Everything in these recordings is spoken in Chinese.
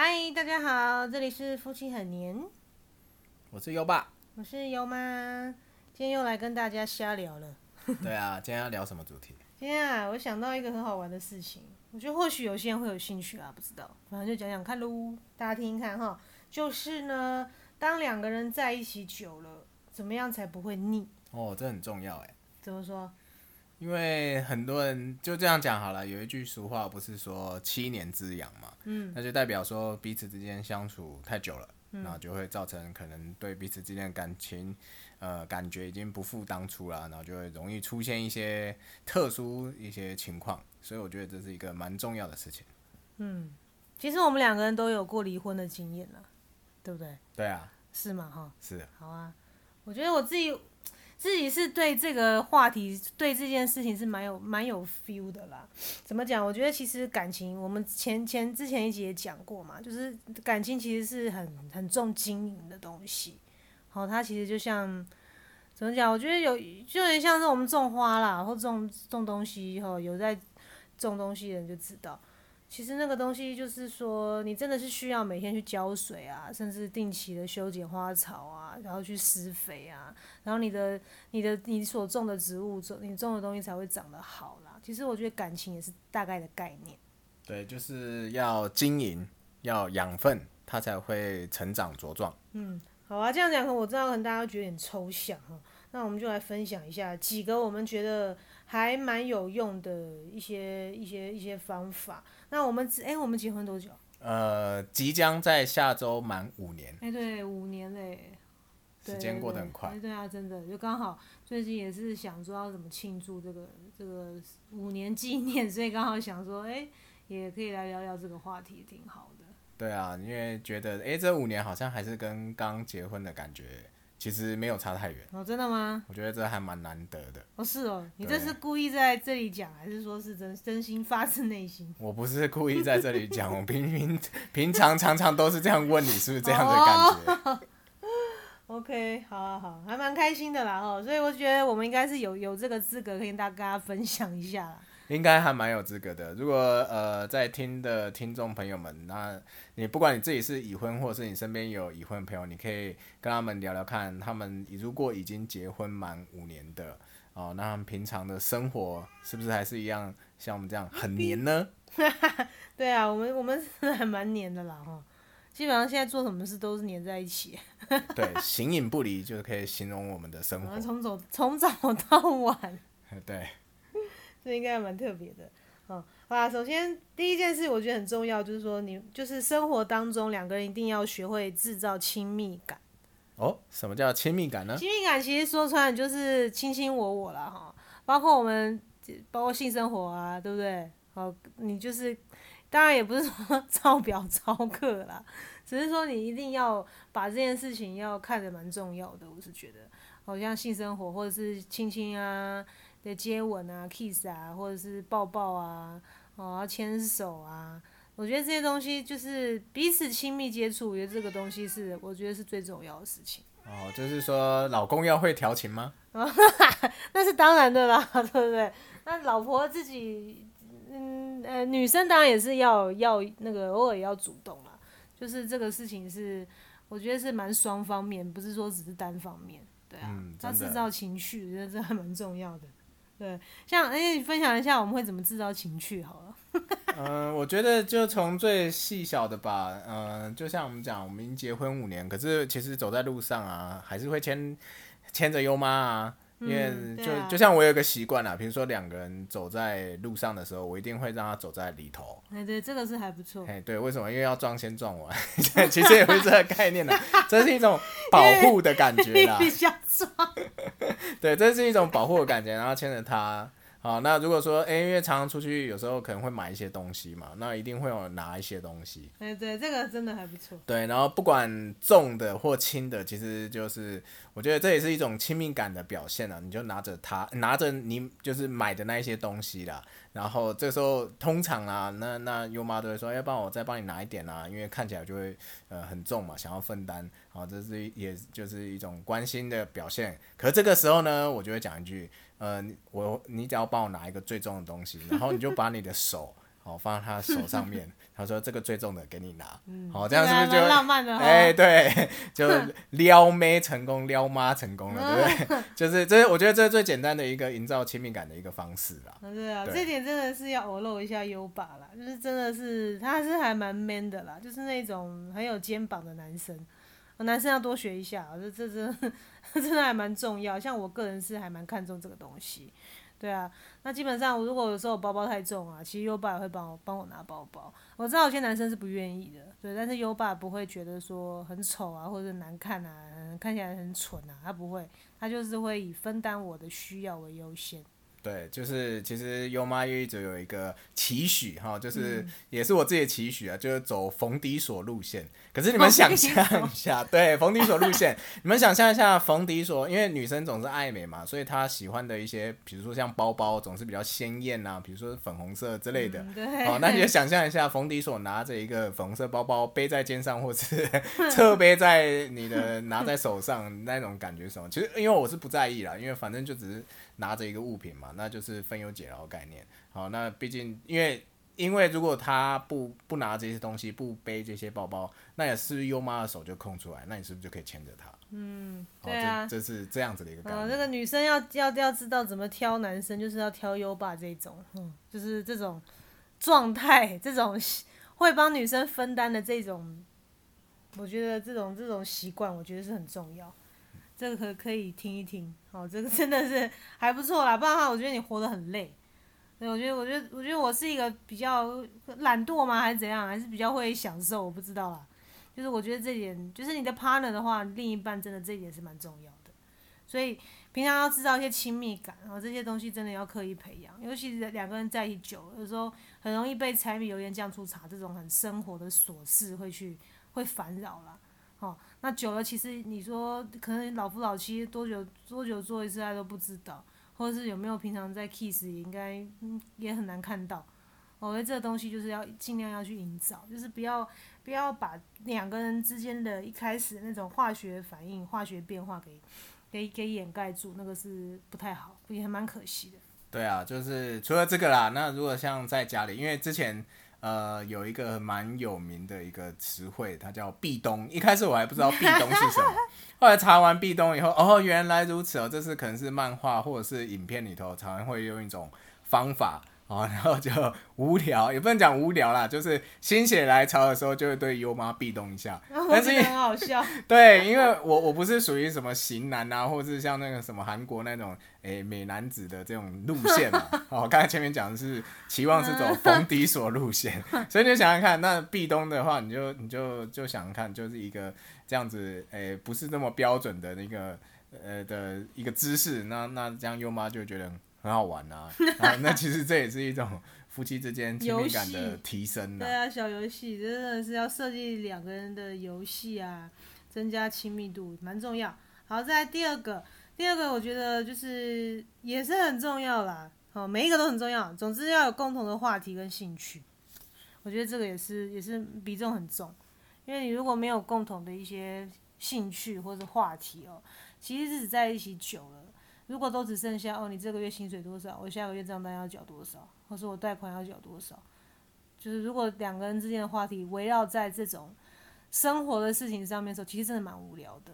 嗨，大家好，这里是夫妻很黏，我是优爸。我是优妈，今天又来跟大家瞎聊了。对啊，今天要聊什么主题？今天啊，我想到一个很好玩的事情，我觉得或许有些人会有兴趣啊，不知道，反正就讲讲看喽，大家听听看哈。就是呢，当两个人在一起久了，怎么样才不会腻？哦，这很重要哎。怎么说？因为很多人就这样讲好了，有一句俗话不是说七年之痒嘛，嗯，那就代表说彼此之间相处太久了，然后就会造成可能对彼此之间的感情，呃，感觉已经不复当初了，然后就会容易出现一些特殊一些情况，所以我觉得这是一个蛮重要的事情。嗯，其实我们两个人都有过离婚的经验了，对不对？对啊。是吗？哈。是。好啊，我觉得我自己。自己是对这个话题，对这件事情是蛮有蛮有 feel 的啦。怎么讲？我觉得其实感情，我们前前之前一集也讲过嘛，就是感情其实是很很重经营的东西。好，它其实就像怎么讲？我觉得有就有点像是我们种花啦，或种种东西，哈，有在种东西的人就知道。其实那个东西就是说，你真的是需要每天去浇水啊，甚至定期的修剪花草啊，然后去施肥啊，然后你的、你的、你所种的植物种、你种的东西才会长得好啦。其实我觉得感情也是大概的概念。对，就是要经营，要养分，它才会成长茁壮。嗯，好啊，这样讲我知道可能大家觉得有点抽象哈，那我们就来分享一下几个我们觉得还蛮有用的一些、一些、一些方法。那我们哎，我们结婚多久？呃，即将在下周满五年。哎，对，五年嘞，时间过得很快。对啊，真的，就刚好最近也是想说要怎么庆祝这个这个五年纪念，所以刚好想说，哎，也可以来聊聊这个话题，挺好的。对啊，因为觉得哎，这五年好像还是跟刚结婚的感觉。其实没有差太远哦，真的吗？我觉得这还蛮难得的。哦，是哦，你这是故意在这里讲，还是说是真真心发自内心？我不是故意在这里讲，我平平平常常常都是这样问你，是不是这样的感觉？OK，好好好，还蛮开心的啦哦，所以我觉得我们应该是有有这个资格可以跟大家分享一下啦。应该还蛮有资格的。如果呃在听的听众朋友们，那你不管你自己是已婚，或者是你身边有已婚朋友，你可以跟他们聊聊看，他们如果已经结婚满五年的哦，那他们平常的生活是不是还是一样像我们这样很黏呢？对啊，我们我们是还蛮黏的啦哈，基本上现在做什么事都是黏在一起。对，形影不离就是可以形容我们的生活。从早从早到晚。对。这应该蛮特别的，嗯，好啦，首先第一件事我觉得很重要，就是说你就是生活当中两个人一定要学会制造亲密感。哦，什么叫亲密感呢？亲密感其实说穿了就是卿卿我我了哈，包括我们包括性生活啊，对不对？好，你就是当然也不是说 照表操课啦，只是说你一定要把这件事情要看得蛮重要的，我是觉得，好像性生活或者是亲亲啊。的接吻啊，kiss 啊，或者是抱抱啊，哦，牵手啊，我觉得这些东西就是彼此亲密接触，我觉得这个东西是我觉得是最重要的事情。哦，就是说老公要会调情吗？那是当然的啦，对不对？那老婆自己，嗯呃，女生当然也是要要那个偶尔也要主动啦，就是这个事情是我觉得是蛮双方面，不是说只是单方面，对啊，要制造情绪，我觉得这还蛮重要的。对，像哎，你分享一下我们会怎么制造情趣好了。嗯，我觉得就从最细小的吧，嗯，就像我们讲，我们已经结婚五年，可是其实走在路上啊，还是会牵牵着优妈啊。因为就就像我有个习惯啦，比如说两个人走在路上的时候，我一定会让他走在里头。哎，对，这个是还不错。哎，对，为什么？因为要撞先撞完，其实也不是这个概念的，这是一种 保护的感觉啦。想撞。对，这是一种保护的感觉，然后牵着他。好，那如果说，哎，因为常常出去，有时候可能会买一些东西嘛，那一定会有拿一些东西。哎，对，这个真的还不错。对，然后不管重的或轻的，其实就是我觉得这也是一种亲密感的表现了。你就拿着它，拿着你就是买的那一些东西啦。然后这时候通常啊，那那优妈都会说，要不然我再帮你拿一点啊，因为看起来就会呃很重嘛，想要分担。好，这是也就是一种关心的表现。可这个时候呢，我就会讲一句。呃，我你只要帮我拿一个最重的东西，然后你就把你的手，好放在他手上面，他说这个最重的给你拿，嗯，好这样是不是就浪漫的哈？哎、对，就撩妹成功，撩妈成功了，对不对？就是这，我觉得这是最简单的一个营造亲密感的一个方式啦。啊对啊，对这点真的是要偶露一下优爸啦，就是真的是他是还蛮 man 的啦，就是那种很有肩膀的男生，呃男生要多学一下这，这这真的真的还蛮重要。像我个人是还蛮看重这个东西，对啊。那基本上如果有时候我包包太重啊，其实优爸也会帮我帮我拿包包。我知道有些男生是不愿意的，对，但是优爸不会觉得说很丑啊，或者难看啊，看起来很蠢啊，他不会，他就是会以分担我的需要为优先。对，就是其实优妈一直有一个期许哈，就是嗯也是我自己的期许啊，就是走冯迪所路线。可是你们想象一下，对，冯迪所路线，你们想象一下冯迪所，因为女生总是爱美嘛，所以她喜欢的一些，比如说像包包，总是比较鲜艳呐，比如说粉红色之类的。嗯对，好，那你就想象一下，冯迪所拿着一个粉红色包包背在肩上，或是 侧背在你的拿在手上那种感觉是什么？其实因为我是不在意啦，因为反正就只是拿着一个物品嘛，那就是分忧解劳概念。好，那毕竟因为因为如果他不不拿这些东西，不背这些包包，那也是优妈的手就空出来，那你是不是就可以牵着他？嗯，好对啊。这这是这样子的一个概啊，念。这个女生要要要知道怎么挑男生，就是要挑优爸这种，嗯，就是这种状态，这种会帮女生分担的这种，我觉得这种这种习惯，我觉得是很重要。这个可可以听一听，哦，这个真的是还不错啦，不然的话，我觉得你活得很累。对，我觉得，我觉得，我觉得我是一个比较懒惰吗，还是怎样，还是比较会享受，我不知道啦。就是我觉得这点，就是你的 partner 的话，另一半真的这一点是蛮重要的。所以平常要制造一些亲密感，然后这些东西真的要刻意培养，尤其是两个人在一起久了，有时候很容易被柴米油盐酱醋茶这种很生活的琐事会去会烦扰啦。哦，那久了，其实你说可能老夫老妻多久多久做一次爱都不知道，或者是有没有平常在 kiss 也应该也很难看到。我觉得这个东西就是要尽量要去营造，就是不要不要把两个人之间的一开始那种化学反应、化学变化给给给掩盖住，那个是不太好，也还蛮可惜的。对啊，就是除了这个啦，那如果像在家里，因为之前呃有一个蛮有名的一个词汇，它叫壁咚。一开始我还不知道壁咚是什么，后来查完壁咚以后，哦，原来如此哦，这是可能是漫画或者是影片里头常常会用一种方法。哦，然后就无聊，也不能讲无聊啦，就是心血来潮的时候，就会对优妈壁咚一下。但是很好笑，对，因为我我不是属于什么型男啊，或者是像那个什么韩国那种诶、美男子的这种路线嘛。哦，刚才前面讲的是期望是走逢迪所路线，所以你就想想看，那壁咚的话，你就你就就想想看，就是一个这样子诶、不是那么标准的那个呃的一个姿势，那那这样优妈就觉得很很好玩啊。啊 那其实这也是一种夫妻之间亲密感的提升对啊，小游戏真的是要设计两个人的游戏啊，增加亲密度蛮重要。好，再来第二个，第二个我觉得就是也是很重要啦，哦，每一个都很重要。总之要有共同的话题跟兴趣，我觉得这个也是也是比重很重，因为你如果没有共同的一些兴趣或者话题哦，其实日子在一起久了，如果都只剩下哦，你这个月薪水多少，我下个月账单要缴多少，或是我贷款要缴多少。就是如果两个人之间的话题围绕在这种生活的事情上面的时候，其实真的蛮无聊的。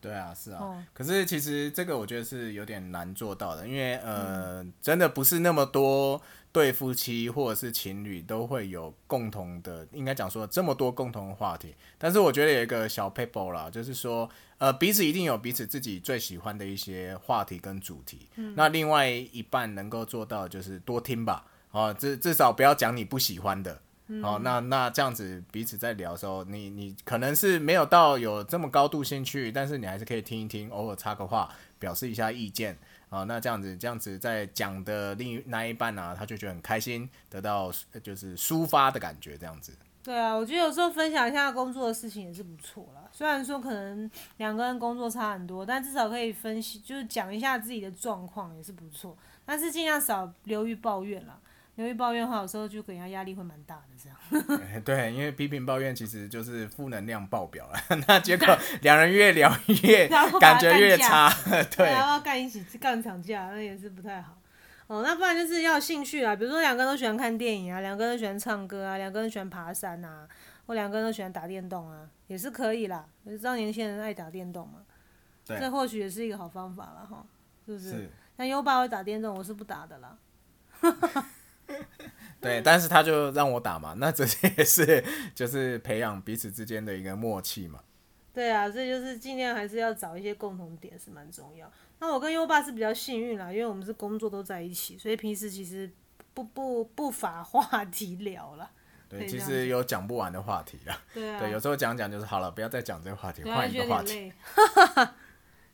对啊，是啊。哦，可是其实这个我觉得是有点难做到的，因为呃，真的不是那么多对夫妻或者是情侣都会有共同的，应该讲说这么多共同的话题。但是我觉得有一个小 paper 啦，就是说呃，彼此一定有彼此自己最喜欢的一些话题跟主题。那另外一半能够做到就是多听吧，啊，至至少不要讲你不喜欢的。哦，那那这样子彼此在聊的时候，你你可能是没有到有这么高度兴趣，但是你还是可以听一听，偶尔插个话，表示一下意见啊、那这样子这样子在讲的另一那一半呢、他就觉得很开心，得到呃就是抒发的感觉，这样子。对啊，我觉得有时候分享一下工作的事情也是不错啦。虽然说可能两个人工作差很多，但至少可以分析，就是讲一下自己的状况也是不错。但是尽量少流于抱怨啦。流于抱怨的话，有时候就给人家压力会蛮大的。这样，哎对，因为批评抱怨其实就是负能量爆表了，那结果两人越聊越 感觉越差，对。然后干一起干场架，那也是不太好。哦，那不然就是要有兴趣啊，比如说两个人都喜欢看电影啊，两个人都喜欢唱歌啊，两个人喜欢爬山啊，或两个人都喜欢打电动啊，也是可以啦。你知道年轻人爱打电动嘛？对这或许也是一个好方法了哈，是不是？是，那优爸会打电动，我是不打的啦。对，但是他就让我打嘛，那这也是就是培养彼此之间的一个默契嘛。对啊，所以就是尽量还是要找一些共同点是蛮重要。那我跟优爸是比较幸运啦，因为我们是工作都在一起，所以平时其实不不不乏话题聊啦。可对，其实有讲不完的话题啦。对啊，对，有时候讲讲就是好了，不要再讲这个话题，换一个话题。得有点累，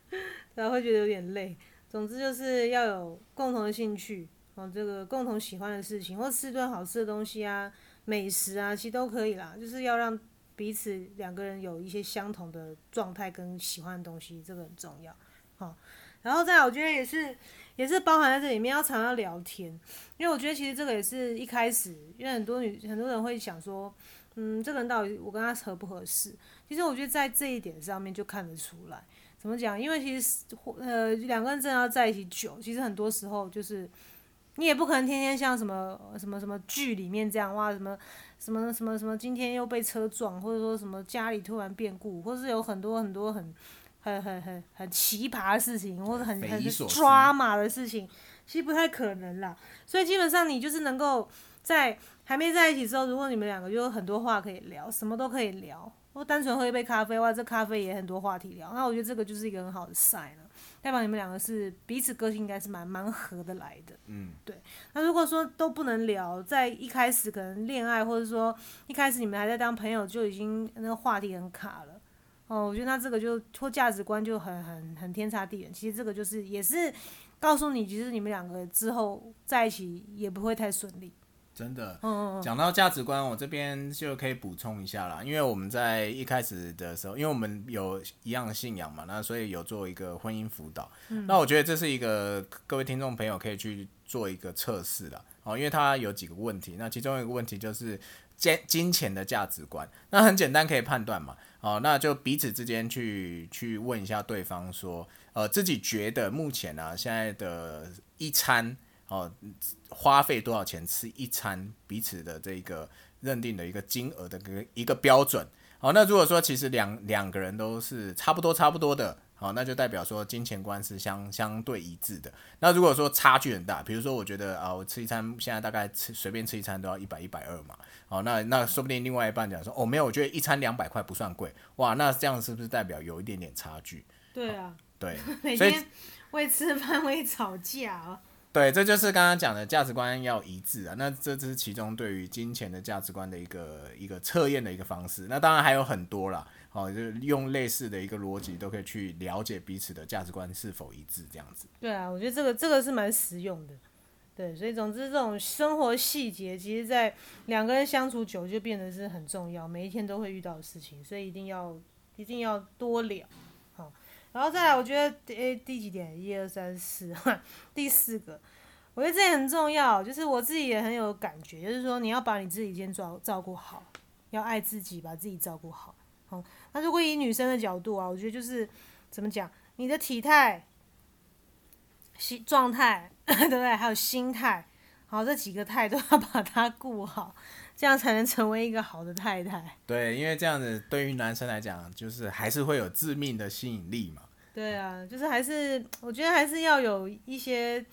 对啊，会觉得有点累。总之就是要有共同的兴趣，哦，这个共同喜欢的事情，或吃顿好吃的东西啊，美食啊，其实都可以啦。就是要让彼此两个人有一些相同的状态跟喜欢的东西，这个很重要。好、然后再，我觉得也是也是包含在这里面，要常常聊天，因为我觉得其实这个也是一开始，因为很多女很多人会想说，嗯，这个人到底我跟他合不合适？其实我觉得在这一点上面就看得出来。怎么讲？因为其实呃两个人真的要在一起久，其实很多时候就是你也不可能天天像什么什么什么剧里面这样哇什么什么什么什么今天又被车撞，或者说什么家里突然变故，或是有很多很多很很很很很奇葩的事情，或者很很夷所思 drama 的事情，其实不太可能啦。所以基本上你就是能够在还没在一起之后，如果你们两个就有很多话可以聊，什么都可以聊，或单纯喝一杯咖啡，哇，这咖啡也很多话题聊。那我觉得这个就是一个很好的 sign 了，代表你们两个是彼此个性应该是蛮蛮合得来的。嗯，对那如果说都不能聊，在一开始可能恋爱，或者说一开始你们还在当朋友，就已经那个话题很卡了。哦，我觉得那这个就或价值观就很很很天差地远。其实这个就是也是告诉你，其实你们两个之后在一起也不会太顺利。真的。嗯讲到价值观，我这边就可以补充一下啦，因为我们在一开始的时候，因为我们有一样的信仰嘛，那所以有做一个婚姻辅导。那我觉得这是一个各位听众朋友可以去做一个测试的，哦，因为它有几个问题，那其中一个问题就是金金钱的价值观，那很简单可以判断嘛，哦，那就彼此之间去去问一下对方说，呃，自己觉得目前啊现在的一餐哦花费多少钱吃一餐，彼此的这个认定的一个金额的一个一个标准。好，那如果说其实两两个人都是差不多差不多的，好，那就代表说金钱观是相相对一致的。那如果说差距很大，比如说我觉得啊，我吃一餐现在大概吃随便吃一餐都要一百一百二嘛，好，那那说不定另外一半讲说哦没有，我觉得一餐两百块不算贵，哇，那这样是不是代表有一点点差距？对啊，对，每天为吃饭为吵架啊。对，这就是刚刚讲的价值观要一致啊。那这只是其中对于金钱的价值观的一个一个测验的一个方式。那当然还有很多啦，哦，就用类似的一个逻辑都可以去了解彼此的价值观是否一致，这样子。对啊，我觉得这个这个是蛮实用的。对，所以总之这种生活细节，其实在两个人相处久就变得是很重要，每一天都会遇到的事情，所以一定要一定要多聊。然后再来，我觉得诶第几点？一二三四，第四个，我觉得这也很重要，就是我自己也很有感觉，就是说你要把你自己先照照顾好，要爱自己，把自己照顾好。好，那如果以女生的角度啊，我觉得就是怎么讲，你的体态。心状态，对不对？还有心态，好，这几个态都要把它顾好，这样才能成为一个好的太太。对，因为这样子对于男生来讲，就是还是会有致命的吸引力嘛。对啊，就是还是我觉得还是要有一些，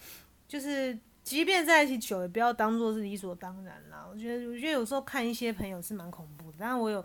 就是即便在一起久，也不要当做是理所当然啦。我觉得，我觉得有时候看一些朋友是蛮恐怖的，但我有。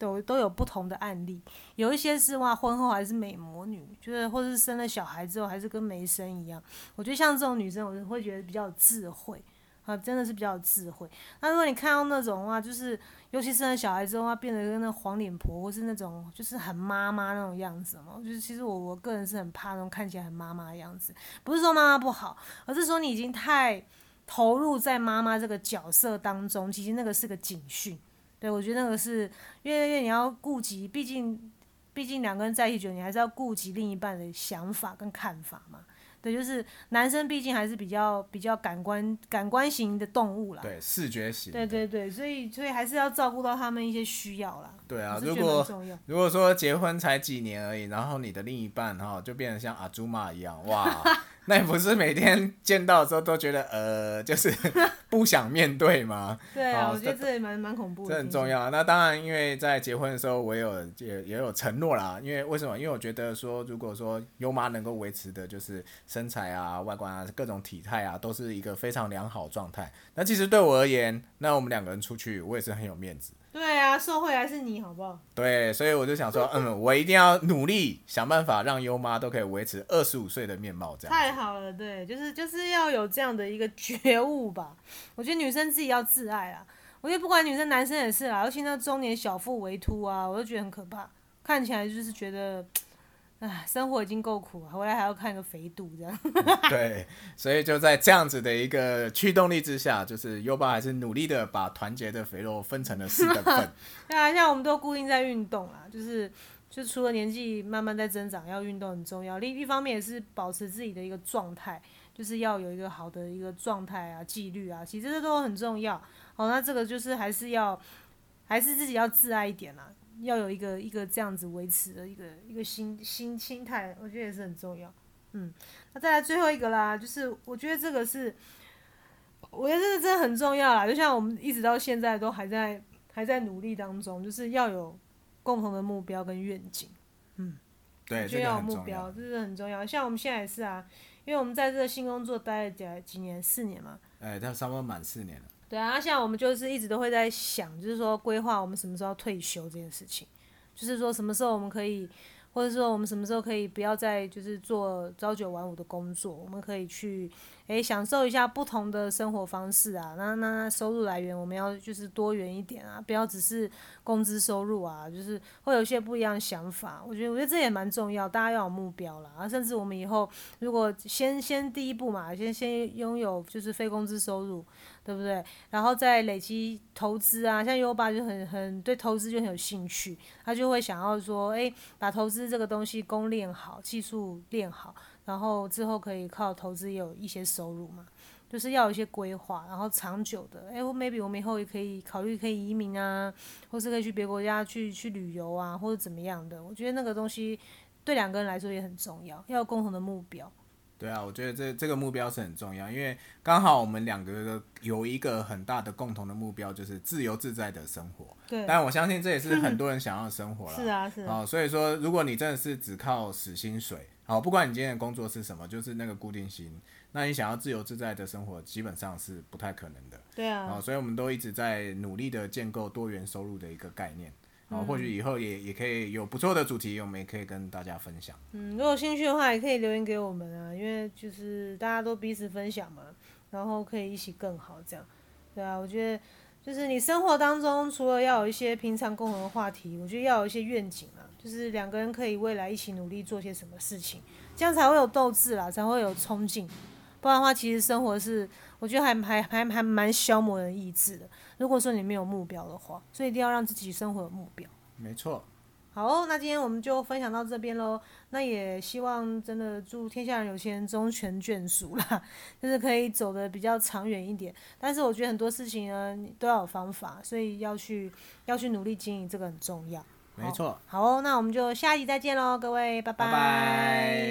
都都有不同的案例，有一些是哇，婚后还是美魔女，就是或者是生了小孩之后还是跟没生一样。我觉得像这种女生，我会觉得比较有智慧啊，真的是比较有智慧。那如果你看到那种的话，就是尤其生了小孩之后，她变得跟那黄脸婆，或是那种就是很妈妈那种样子嘛，就是其实我我个人是很怕那种看起来很妈妈的样子。不是说妈妈不好，而是说你已经太投入在妈妈这个角色当中，其实那个是个警讯。对，我觉得那个是因为因为你要顾及，毕竟毕竟两个人在一起久，你还是要顾及另一半的想法跟看法嘛。对，就是男生毕竟还是比较比较感官感官型的动物啦。对，视觉型。对对对，所以所以还是要照顾到他们一些需要啦。对啊，如果如果说结婚才几年而已，然后你的另一半哈、就变得像阿朱玛一样，哇，那你不是每天见到的时候都觉得呃，就是 不想面对吗？对啊，好我觉得这也蛮蛮恐怖的，这很重。要。那当然，因为在结婚的时候，我有也也有承诺啦。因为为什么？因为我觉得说，如果说优妈能够维持的就是身材啊、外观啊、各种体态啊，都是一个非常良好状态。那其实对我而言，那我们两个人出去，我也是很有面子。对啊，受贿还是你好不好？对，所以我就想说，嗯，我一定要努力想办法让优妈都可以维持二十五岁的面貌，这样。太好了，对，就是就是要有这样的一个觉悟吧。我觉得女生自己要自爱啊。我觉得不管女生男生也是啦，尤其那中年小腹微凸啊，我都觉得很可怕，看起来就是觉得，唉，生活已经够苦了，回来还要看个肥肚这样。对，所以就在这样子的一个驱动力之下，就是优爸还是努力的把团结的肥肉分成了四等份。对啊，像我们都固定在运动啦，就是就除了年纪慢慢在增长，要运动很重要。另一方面也是保持自己的一个状态，就是要有一个好的一个状态啊、纪律啊，其实这都很重要。哦，那这个就是还是要还是自己要自爱一点啦，要有一个一个这样子维持的一个一个心心心态，我觉得也是很重要。嗯，那再来最后一个啦，就是我觉得这个是，我觉得这个真的很重要啦。就像我们一直到现在都还在还在努力当中，就是要有共同的目标跟愿景。嗯对，就要有目标，这是很重要。像我们现在也是啊，因为我们在这个新工作待了几几年，四年嘛。哎，他差不多满四年了。对啊，那现在我们就是一直都会在想，就是说规划我们什么时候退休这件事情，就是说什么时候我们可以，或者说我们什么时候可以不要再就是做朝九晚五的工作，我们可以去诶享受一下不同的生活方式啊。那那那收入来源我们要就是多元一点啊，不要只是工资收入啊，就是会有一些不一样的想法。我觉得我觉得这也蛮重要，大家要有目标啦。啊，甚至我们以后如果先先第一步嘛，先先拥有就是非工资收入。对不对？然后再累积投资啊，像优爸就很很对投资就很有兴趣，他就会想要说，诶，把投资这个东西功练好，技术练好，然后之后可以靠投资也有一些收入嘛，就是要有一些规划，然后长久的，诶 m a y b e 我们以后也可以考虑可以移民啊，或是可以去别国家去去旅游啊，或者怎么样的，我觉得那个东西对两个人来说也很重要，要有共同的目标。对啊，我觉得这这个目标是很重要，因为刚好我们两个有一个很大的共同的目标，就是自由自在的生活。对，但我相信这也是很多人想要的生活了。是啊，是啊。哦，所以说，如果你真的是只靠死薪水，好，不管你今天的工作是什么，就是那个固定型，那你想要自由自在的生活，基本上是不太可能的。对啊。哦，所以我们都一直在努力的建构多元收入的一个概念。然后或许以后也也可以有不错的主题，我们也可以跟大家分享。嗯，如果有兴趣的话，也可以留言给我们啊，因为就是大家都彼此分享嘛，然后可以一起更好这样。对啊，我觉得就是你生活当中除了要有一些平常共同的话题，我觉得要有一些愿景啊，就是两个人可以未来一起努力做些什么事情，这样才会有斗志啦，才会有冲劲。不然的话，其实生活是我觉得还还还还蛮消磨人意志的。如果说你没有目标的话，所以一定要让自己生活有目标。没错。好，哦那今天我们就分享到这边喽。那也希望真的祝天下人有钱人终成眷属啦，就是可以走的比较长远一点。但是我觉得很多事情呢都要有方法，所以要去要去努力经营，这个很重要。没错。好哦，那我们就下一集再见喽，各位，拜拜拜。